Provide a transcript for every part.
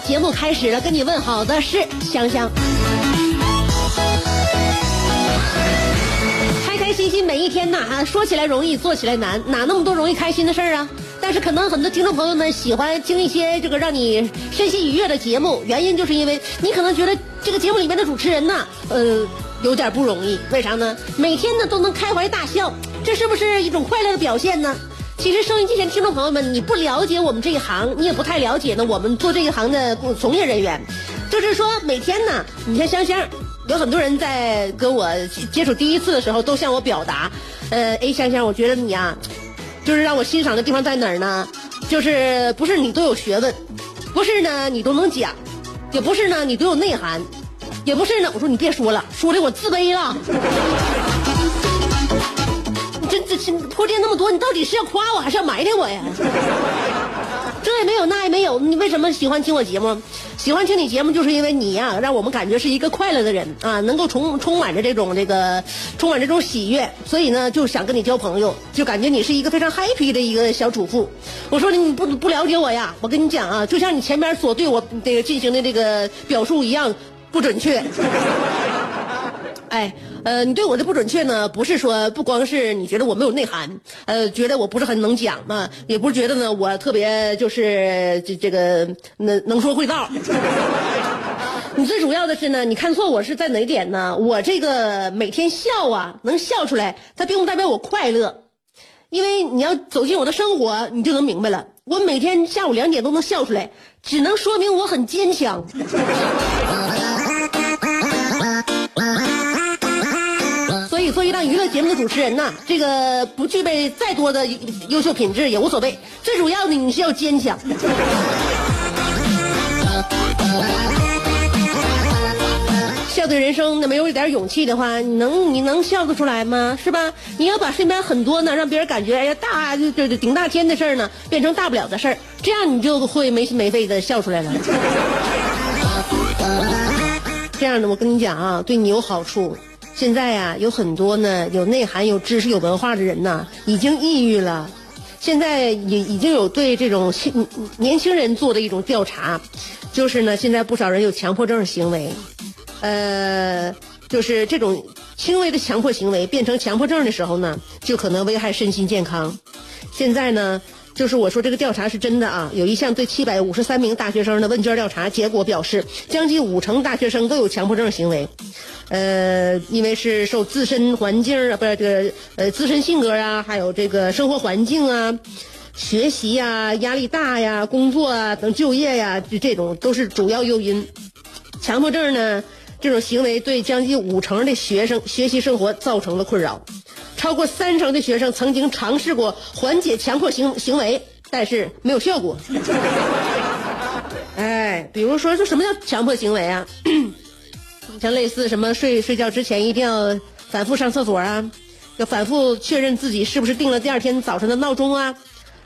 节目开始了，跟你问好的是香香。开开心心每一天呐，啊，说起来容易，做起来难，哪那么多容易开心的事儿啊？但是可能很多听众朋友们喜欢听一些这个让你身心愉悦的节目，原因就是因为你可能觉得这个节目里面的主持人呐，呃，有点不容易。为啥呢？每天呢都能开怀大笑，这是不是一种快乐的表现呢？其实收音机前听众朋友们，你不了解我们这一行，你也不太了解呢我们做这一行的从业人员。就是说每天呢，你像香香，有很多人在跟我接触第一次的时候，都向我表达，呃，哎，香香，我觉得你呀、就是让我欣赏的地方在哪儿呢？就是不是你都有学问，不是呢你都能讲，也不是呢你都有内涵，也不是呢，我说你别说了，说的我自卑了。这这这铺垫那么多，你到底是要夸我还是要埋汰我呀？这也没有，那也没有，你为什么喜欢听我节目？喜欢听你节目，就是因为你呀、让我们感觉是一个快乐的人啊，能够充充满着这种这个充满这种喜悦，所以呢，就想跟你交朋友，就感觉你是一个非常 happy 的一个小主妇。我说你不不了解我呀，我跟你讲啊，就像你前面所对我这个进行的这个表述一样不准确。哎，呃，你对我的不准确呢，不是说不光是你觉得我没有内涵，呃，觉得我不是很能讲嘛，也不是觉得呢我特别就是这这个能能说会道。你最主要的是呢，你看错我是在哪点呢？我这个每天笑啊，能笑出来，它并不代表我快乐，因为你要走进我的生活，你就能明白了。我每天下午两点都能笑出来，只能说明我很坚强。做一档娱乐节目的主持人呐，这个不具备再多的优秀品质也无所谓，最主要的你是要坚强。笑对人生，那没有一点勇气的话，你能你能笑得出来吗？是吧？你要把身边很多呢，让别人感觉哎呀大就就就顶大天的事儿呢，变成大不了的事儿，这样你就会没心没肺的笑出来了。这样的，我跟你讲啊，对你有好处。现在呀、有很多呢有内涵、有知识、有文化的人呐，已经抑郁了。现在也已经有对这种年轻人做的一种调查，就是呢，现在不少人有强迫症行为，呃，就是这种轻微的强迫行为变成强迫症的时候呢，就可能危害身心健康。现在呢，就是我说这个调查是真的啊，有一项对七百五十三名大学生的问卷调查结果表示，将近五成大学生都有强迫症行为。呃，因为是受自身环境啊，不是这个呃自身性格啊，还有这个生活环境啊、学习呀、压力大呀、工作啊等就业呀，这这种都是主要诱因。强迫症呢，这种行为对将近五成的学生学习生活造成了困扰，超过三成的学生曾经尝试过缓解强迫行行为，但是没有效果。哎，比如说，这什么叫强迫行为啊？像类似什么睡睡觉之前一定要反复上厕所啊，要反复确认自己是不是定了第二天早晨的闹钟啊，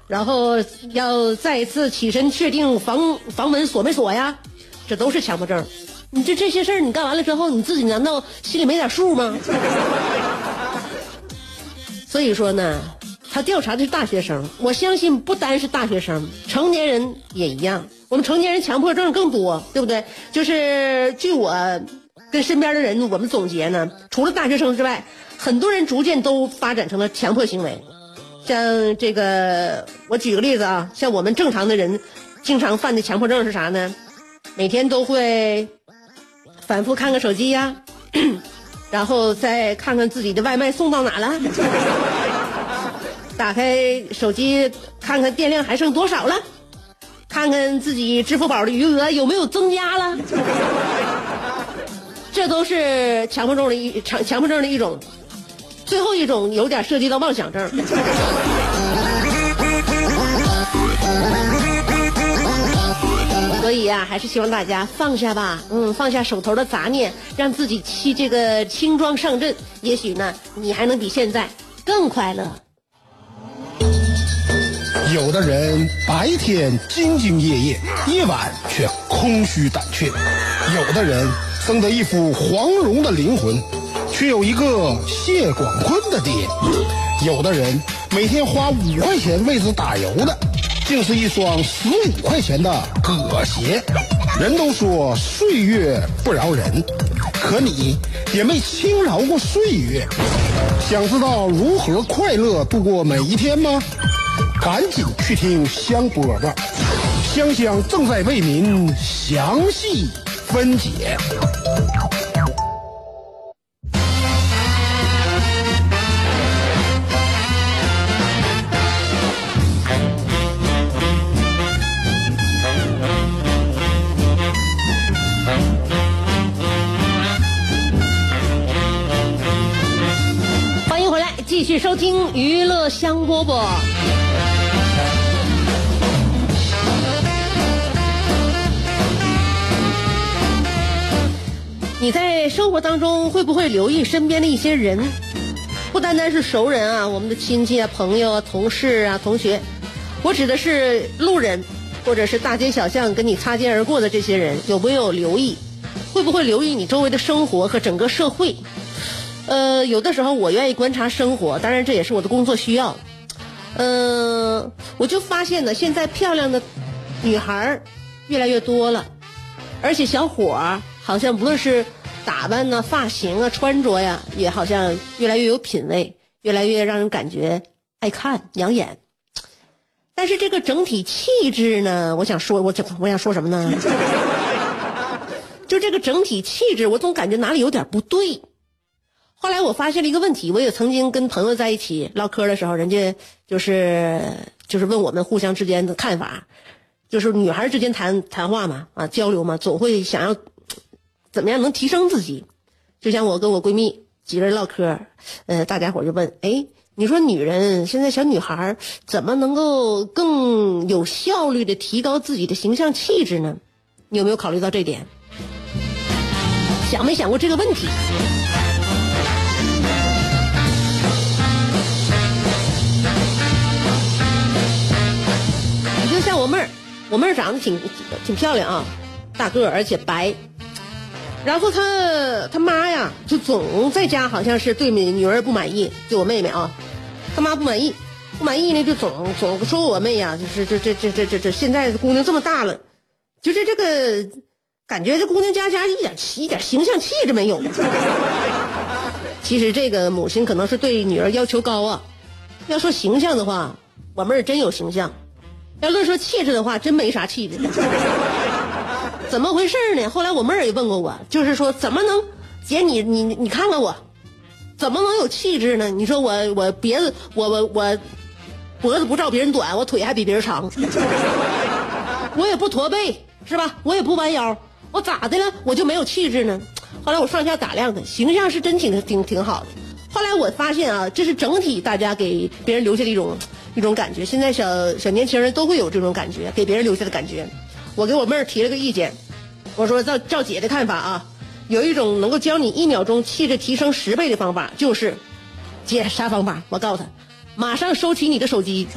然后要再一次起身确定房房门锁没锁呀，这都是强迫症。你这这些事儿你干完了之后，你自己难道心里没点数吗？所以说呢，他调查的是大学生，我相信不单是大学生，成年人也一样。我们成年人强迫症更多，对不对？就是据我跟身边的人我们总结呢，除了大学生之外，很多人逐渐都发展成了强迫行为。像这个，我举个例子啊，像我们正常的人，经常犯的强迫症是啥呢？每天都会反复看个手机呀、然后再看看自己的外卖送到哪了，打开手机看看电量还剩多少了，看看自己支付宝的余额有没有增加了，这都是强迫症的一强强迫症的一种。最后一种有点涉及到妄想症。呀，还是希望大家放下吧，嗯，放下手头的杂念，让自己去这个轻装上阵。也许呢，你还能比现在更快乐。有的人白天兢兢业业，夜晚却空虚胆怯；有的人生得一副黄蓉的灵魂，却有一个谢广坤的爹；有的人每天花五块钱为此打油的。竟是一双十五块钱的葛鞋。人都说岁月不饶人，可你也没轻饶过岁月。想知道如何快乐度过每一天吗？赶紧去听香饽饽，香香正在为您详细分解。收听娱乐香饽饽。你在生活当中会不会留意身边的一些人？不单单是熟人啊，我们的亲戚啊、朋友啊、同事啊、同学，我指的是路人，或者是大街小巷跟你擦肩而过的这些人，有没有留意？会不会留意你周围的生活和整个社会？呃，有的时候我愿意观察生活，当然这也是我的工作需要。嗯，我就发现呢，现在漂亮的女孩越来越多了，而且小伙儿好像无论是打扮呢、发型啊、穿着呀，也好像越来越有品位，越来越让人感觉爱看、养眼。但是这个整体气质呢，我想说，我我想说什么呢？就这个整体气质，我总感觉哪里有点不对。后来我发现了一个问题，我也曾经跟朋友在一起唠嗑的时候，人家就是就是问我们互相之间的看法，就是女孩之间谈谈话嘛，啊交流嘛，总会想要怎么样能提升自己。就像我跟我闺蜜几个人唠嗑，呃，大家伙就问，哎，你说女人现在小女孩怎么能够更有效率的提高自己的形象气质呢？你有没有考虑到这点？想没想过这个问题？我妹儿，我妹儿长得挺挺漂亮啊，大个儿而且白。然后她她妈呀，就总在家好像是对女儿不满意，对我妹妹啊，她妈不满意，不满意呢就总总说我妹呀，就是这这这这这这现在姑娘这么大了，就是这个感觉这姑娘家家一点一点形象气质没有。其实这个母亲可能是对女儿要求高啊。要说形象的话，我妹儿真有形象。要论说气质的话，真没啥气质。怎么回事呢？后来我妹儿也问过我，就是说怎么能，姐你你你看看我，怎么能有气质呢？你说我我别的我我我脖子不照别人短，我腿还比别人长，我也不驼背是吧？我也不弯腰，我咋的了？我就没有气质呢？后来我上下打量他，形象是真挺挺挺好的。后来我发现啊，这是整体大家给别人留下的一种。一种感觉，现在小小年轻人都会有这种感觉，给别人留下的感觉。我给我妹儿提了个意见，我说照照姐的看法啊，有一种能够教你一秒钟气质提升十倍的方法，就是姐啥方法？我告诉她，马上收起你的手机。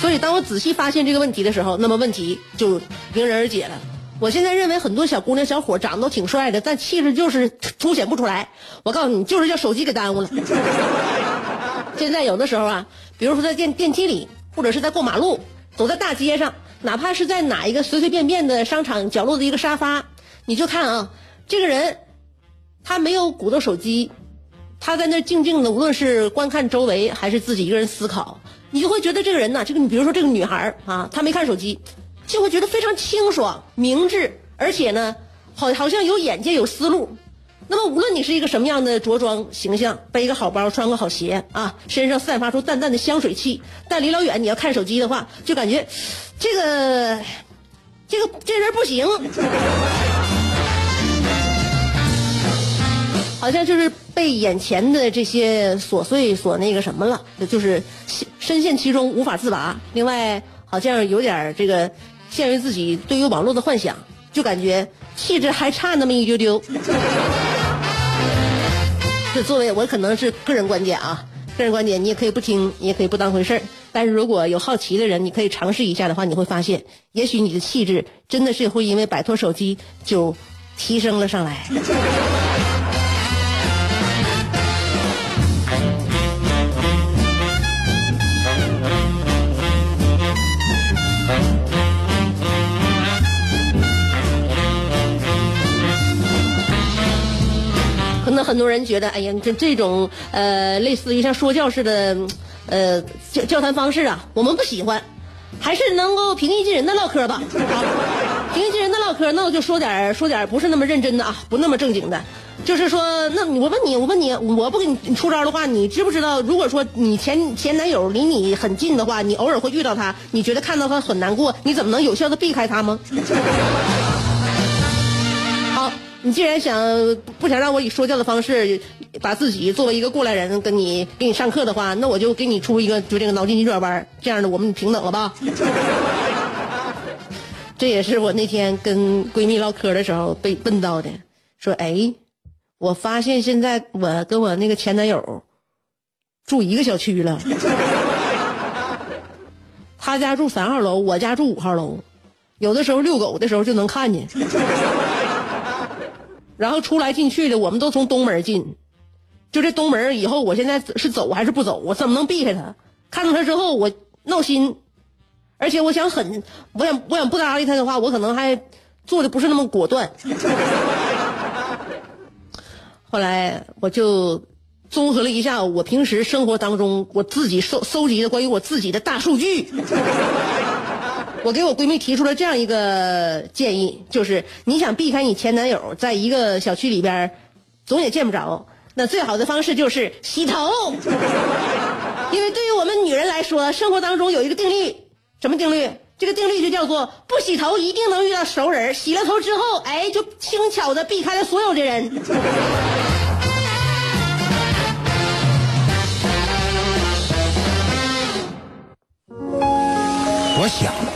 所以当我仔细发现这个问题的时候，那么问题就迎刃而解了。我现在认为很多小姑娘、小伙长得都挺帅的，但气质就是凸显不出来。我告诉你，就是叫手机给耽误了。现在有的时候啊，比如说在电电梯里，或者是在过马路，走在大街上，哪怕是在哪一个随随便便的商场角落的一个沙发，你就看啊，这个人他没有鼓捣手机，他在那静静的，无论是观看周围还是自己一个人思考，你就会觉得这个人呢，这个你比如说这个女孩啊，她没看手机。就会觉得非常清爽、明智，而且呢，好好像有眼界有思路。那么无论你是一个什么样的着装形象，背一个好包，穿个好鞋啊，身上散发出淡淡的香水气，但离老远你要看手机的话，就感觉这个这个这人不行。好像就是被眼前的这些琐碎所那个什么了，就是深陷其中无法自拔。另外，好像有点这个限于自己对于网络的幻想，就感觉气质还差那么一丢丢。这作为我可能是个人观点啊，个人观点你也可以不听，你也可以不当回事儿。但是如果有好奇的人，你可以尝试一下的话，你会发现，也许你的气质真的是会因为摆脱手机就提升了上来。很多人觉得，哎呀，这这种呃，类似于像说教似的，呃，交交谈方式啊，我们不喜欢，还是能够平易近人的唠嗑吧。平易近人的唠嗑，那我就说点说点不是那么认真的啊，不那么正经的。就是说，那我问你，我问你，我不给你出招的话，你知不知道？如果说你前前男友离你很近的话，你偶尔会遇到他，你觉得看到他很难过，你怎么能有效的避开他吗？你既然想不想让我以说教的方式把自己作为一个过来人跟你给你上课的话，那我就给你出一个就这个脑筋急转弯，这样的我们平等了吧？这也是我那天跟闺蜜唠嗑的时候被问到的，说哎，我发现现在我跟我那个前男友住一个小区了，他家住三号楼，我家住五号楼，有的时候遛狗的时候就能看见。然后出来进去的，我们都从东门进，就这东门以后，我现在是走还是不走？我怎么能避开他？看到他之后，我闹心，而且我想很，我想我想不搭理他的话，我可能还做的不是那么果断。后来我就综合了一下我平时生活当中我自己搜搜集的关于我自己的大数据。我给我闺蜜提出了这样一个建议，就是你想避开你前男友，在一个小区里边，总也见不着，那最好的方式就是洗头。因为对于我们女人来说，生活当中有一个定律，什么定律？这个定律就叫做不洗头一定能遇到熟人，洗了头之后，哎，就轻巧的避开了所有的人。我想。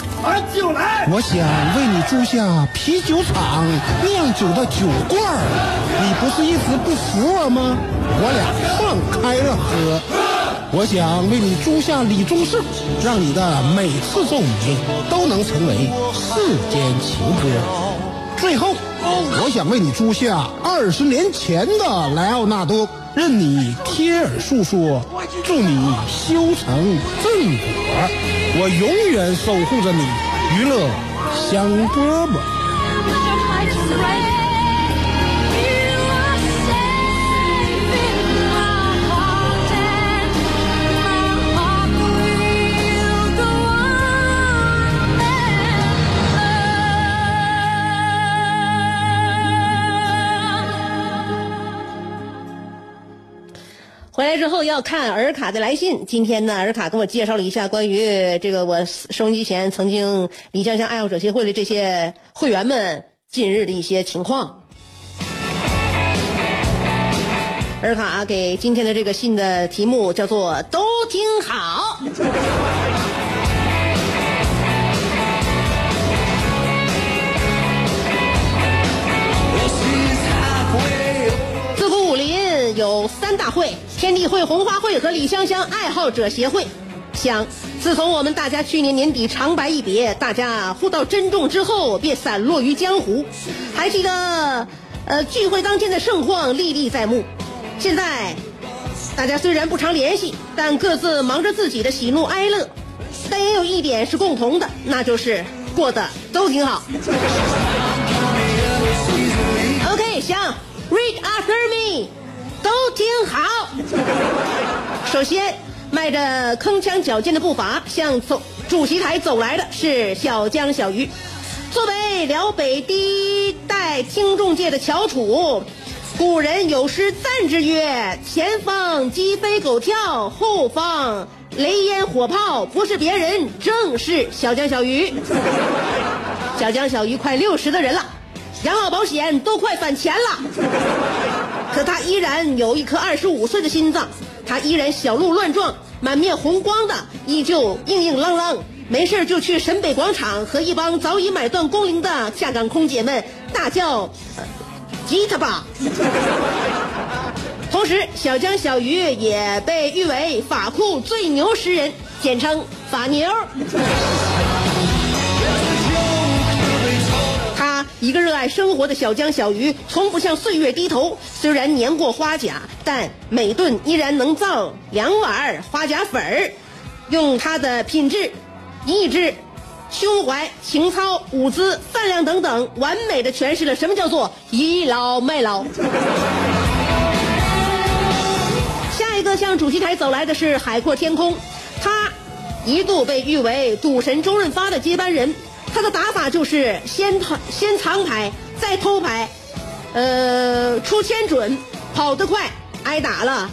把酒来！我想为你租下啤酒厂酿酒的酒罐儿，你不是一直不服我吗？我俩放开了喝。我想为你租下李宗盛，让你的每次奏鸣都能成为世间情歌。最后，我想为你租下二十年前的莱奥纳多，任你贴耳诉说，祝你修成正果。我永远守护着你，娱乐香饽饽。之后要看尔卡的来信。今天呢，尔卡跟我介绍了一下关于这个我收音机前曾经李香香爱好者协会的这些会员们近日的一些情况。尔卡给今天的这个信的题目叫做“都挺好”。自古武林有三大会。天地会、红花会和李香香爱好者协会，想自从我们大家去年年底长白一别，大家互道珍重之后，便散落于江湖。还记得，呃，聚会当天的盛况历历在目。现在，大家虽然不常联系，但各自忙着自己的喜怒哀乐，但也有一点是共同的，那就是过得都挺好。OK，香 read after me，都听好。首先，迈着铿锵矫健的步伐向走主席台走来的是小江小鱼。作为辽北第一代听众界的翘楚。古人有诗赞之曰：“前方鸡飞狗跳，后方雷烟火炮，不是别人，正是小江小鱼。”小江小鱼快六十的人了，养老保险都快返钱了，可他依然有一颗二十五岁的心脏，他依然小鹿乱撞，满面红光的，依旧硬硬朗朗。没事就去沈北广场和一帮早已买断工龄的下岗空姐们大叫。吉他吧。同时，小江小鱼也被誉为法库最牛诗人，简称法牛。一个热爱生活的小江小鱼，从不向岁月低头。虽然年过花甲，但每顿依然能造两碗花甲粉儿。用他的品质、意志。胸怀、情操、舞姿、饭量等等，完美的诠释了什么叫做倚老卖老。下一个向主席台走来的是海阔天空，他一度被誉为赌神周润发的接班人。他的打法就是先藏先藏牌，再偷牌，呃，出千准，跑得快，挨打了，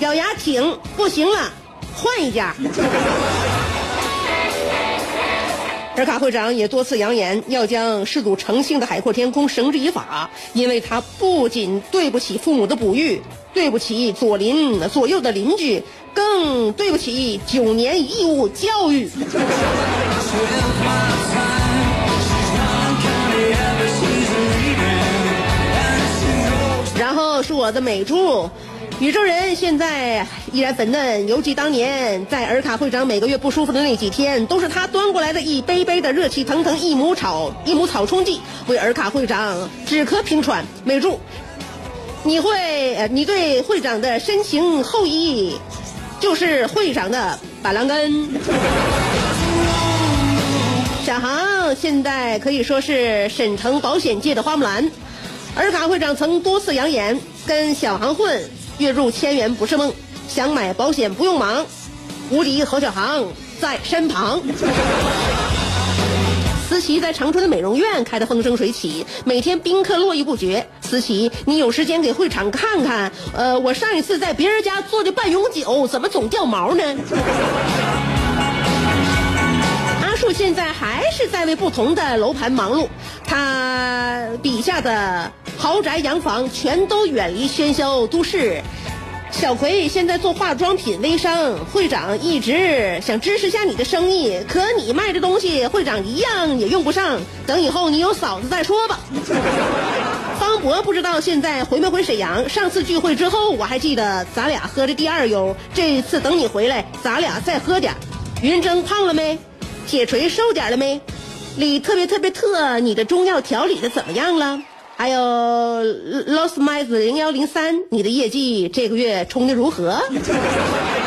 咬牙挺，不行了，换一家。尔卡会长也多次扬言要将嗜赌成性的海阔天空绳之以法，因为他不仅对不起父母的哺育，对不起左邻左右的邻居，更对不起九年义务教育。然后是我的美珠。宇宙人现在依然粉嫩，犹记当年在尔卡会长每个月不舒服的那几天，都是他端过来的一杯杯的热气腾腾益母草益母草冲剂，为尔卡会长止咳平喘。美柱，你会你对会长的深情厚谊，就是会长的板蓝根。小航现在可以说是沈城保险界的花木兰，尔卡会长曾多次扬言跟小航混。月入千元不是梦，想买保险不用忙，无敌何小航在身旁。思琪在长春的美容院开得风生水起，每天宾客络绎不绝。思琪，你有时间给会场看看？呃，我上一次在别人家做的半永久，怎么总掉毛呢？阿树现在还是在为不同的楼盘忙碌，他底下的。豪宅洋房全都远离喧嚣都市。小葵现在做化妆品微商，会长一直想支持下你的生意，可你卖的东西，会长一样也用不上。等以后你有嫂子再说吧。方博不知道现在回没回沈阳？上次聚会之后，我还记得咱俩喝的第二悠。这次等你回来，咱俩再喝点。云峥胖了没？铁锤瘦点了没？李特别特别特，你的中药调理的怎么样了？还有 Lost Mice 零幺零三，你的业绩这个月冲的如何？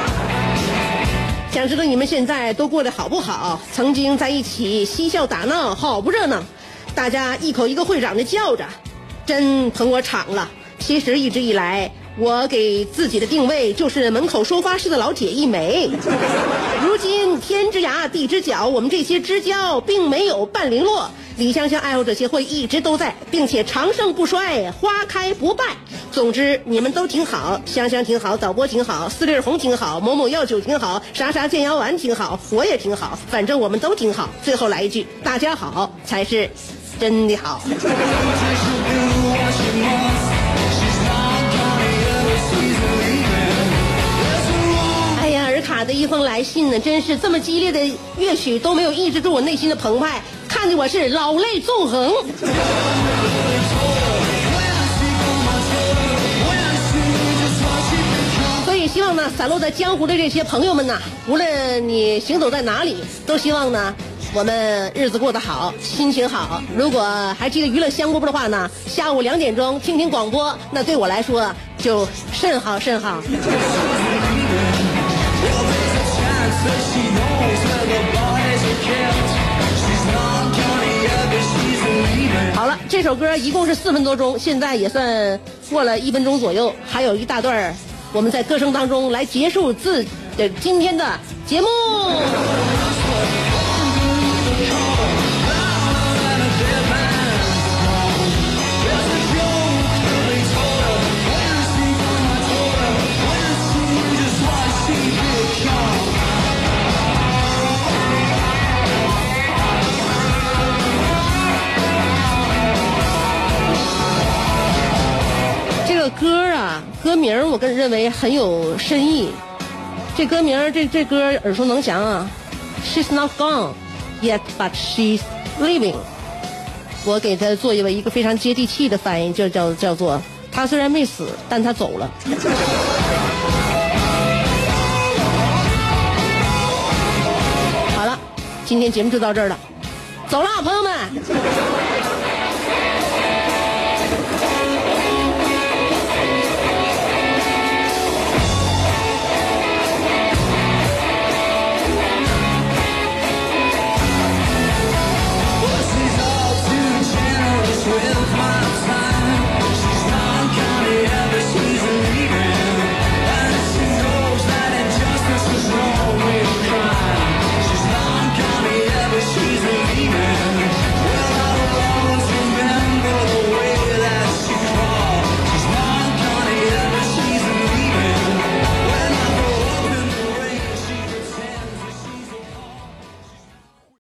想知道你们现在都过得好不好？曾经在一起嬉笑打闹，好不热闹。大家一口一个会长的叫着，真捧我场了。其实一直以来，我给自己的定位就是门口收发室的老铁一枚。如今天之涯地之角，我们这些知交并没有半零落。李香香爱好者协会一直都在，并且长盛不衰，花开不败。总之，你们都挺好，香香挺好，导播挺好，四粒红挺好，某某药酒挺好，啥啥健腰丸挺好，我也挺好，反正我们都挺好。最后来一句，大家好才是真的好。的一封来信呢，真是这么激烈的乐曲都没有抑制住我内心的澎湃。看的我是老泪纵横，所以希望呢，散落在江湖的这些朋友们呢，无论你行走在哪里，都希望呢，我们日子过得好，心情好。如果还记得娱乐香饽饽的话呢，下午两点钟听听广播，那对我来说就甚好甚好。这首歌一共是四分多钟，现在也算过了一分钟左右，还有一大段儿我们在歌声当中来结束自的今天的节目。我个人认为很有深意。这歌名这这歌耳熟能详啊，She's not gone yet, but she's living。我给他做一个一个非常接地气的翻译，就叫叫做她虽然没死，但她走了。好了，今天节目就到这儿了，走了，朋友们。